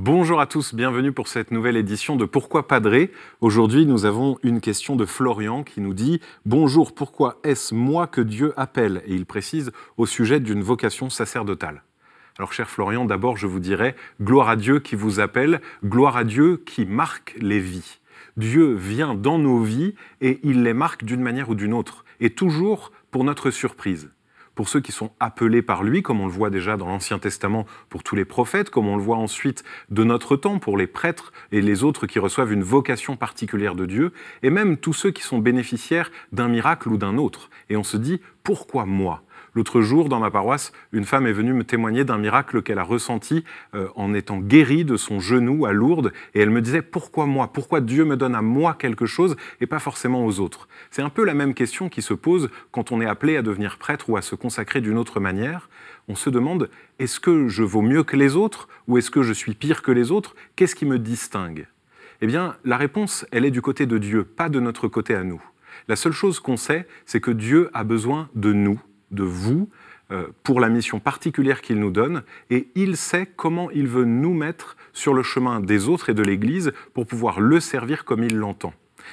Bonjour à tous, bienvenue pour cette nouvelle édition de Pourquoi Padré. Aujourd'hui, nous avons une question de Florian qui nous dit Bonjour, pourquoi est-ce moi que Dieu appelle? Et il précise au sujet d'une vocation sacerdotale. Alors, cher Florian, d'abord, je vous dirais gloire à Dieu qui vous appelle, gloire à Dieu qui marque les vies. Dieu vient dans nos vies et il les marque d'une manière ou d'une autre, et toujours pour notre surprise pour ceux qui sont appelés par lui, comme on le voit déjà dans l'Ancien Testament pour tous les prophètes, comme on le voit ensuite de notre temps pour les prêtres et les autres qui reçoivent une vocation particulière de Dieu, et même tous ceux qui sont bénéficiaires d'un miracle ou d'un autre. Et on se dit, pourquoi moi? L'autre jour, dans ma paroisse, une femme est venue me témoigner d'un miracle qu'elle a ressenti euh, en étant guérie de son genou à Lourdes. Et elle me disait pourquoi moi? Pourquoi Dieu me donne à moi quelque chose et pas forcément aux autres? C'est un peu la même question qui se pose quand on est appelé à devenir prêtre ou à se consacrer d'une autre manière. On se demande est-ce que je vaux mieux que les autres ou est-ce que je suis pire que les autres? Qu'est-ce qui me distingue? Eh bien, la réponse, elle est du côté de Dieu, pas de notre côté à nous. La seule chose qu'on sait, c'est que Dieu a besoin de nous de vous euh, pour la mission particulière qu'il nous donne, et il sait comment il veut nous mettre sur le chemin des autres et de l'Église pour pouvoir le servir comme il l'entend.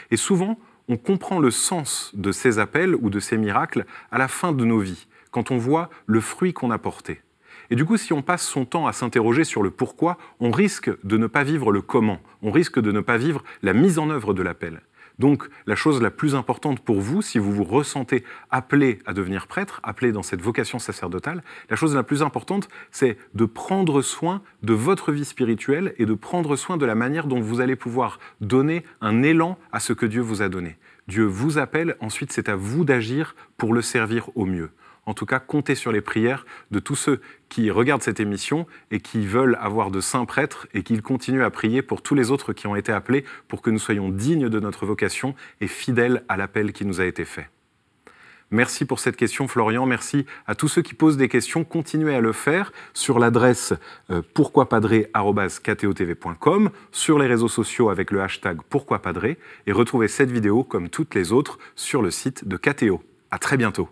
Et souvent, on comprend le sens de ces appels ou de ces miracles à la fin de nos vies, quand on voit le fruit qu'on a porté. Et du coup, si on passe son temps à s'interroger sur le pourquoi, on risque de ne pas vivre le comment, on risque de ne pas vivre la mise en œuvre de l'appel. Donc la chose la plus importante pour vous, si vous vous ressentez appelé à devenir prêtre, appelé dans cette vocation sacerdotale, la chose la plus importante, c'est de prendre soin de votre vie spirituelle et de prendre soin de la manière dont vous allez pouvoir donner un élan à ce que Dieu vous a donné. Dieu vous appelle, ensuite c'est à vous d'agir pour le servir au mieux. En tout cas, comptez sur les prières de tous ceux qui regardent cette émission et qui veulent avoir de saints prêtres et qu'ils continuent à prier pour tous les autres qui ont été appelés pour que nous soyons dignes de notre vocation et fidèles à l'appel qui nous a été fait. Merci pour cette question, Florian. Merci à tous ceux qui posent des questions. Continuez à le faire sur l'adresse euh, pourquoipadré.com, sur les réseaux sociaux avec le hashtag pourquoipadré et retrouvez cette vidéo, comme toutes les autres, sur le site de KTO. À très bientôt.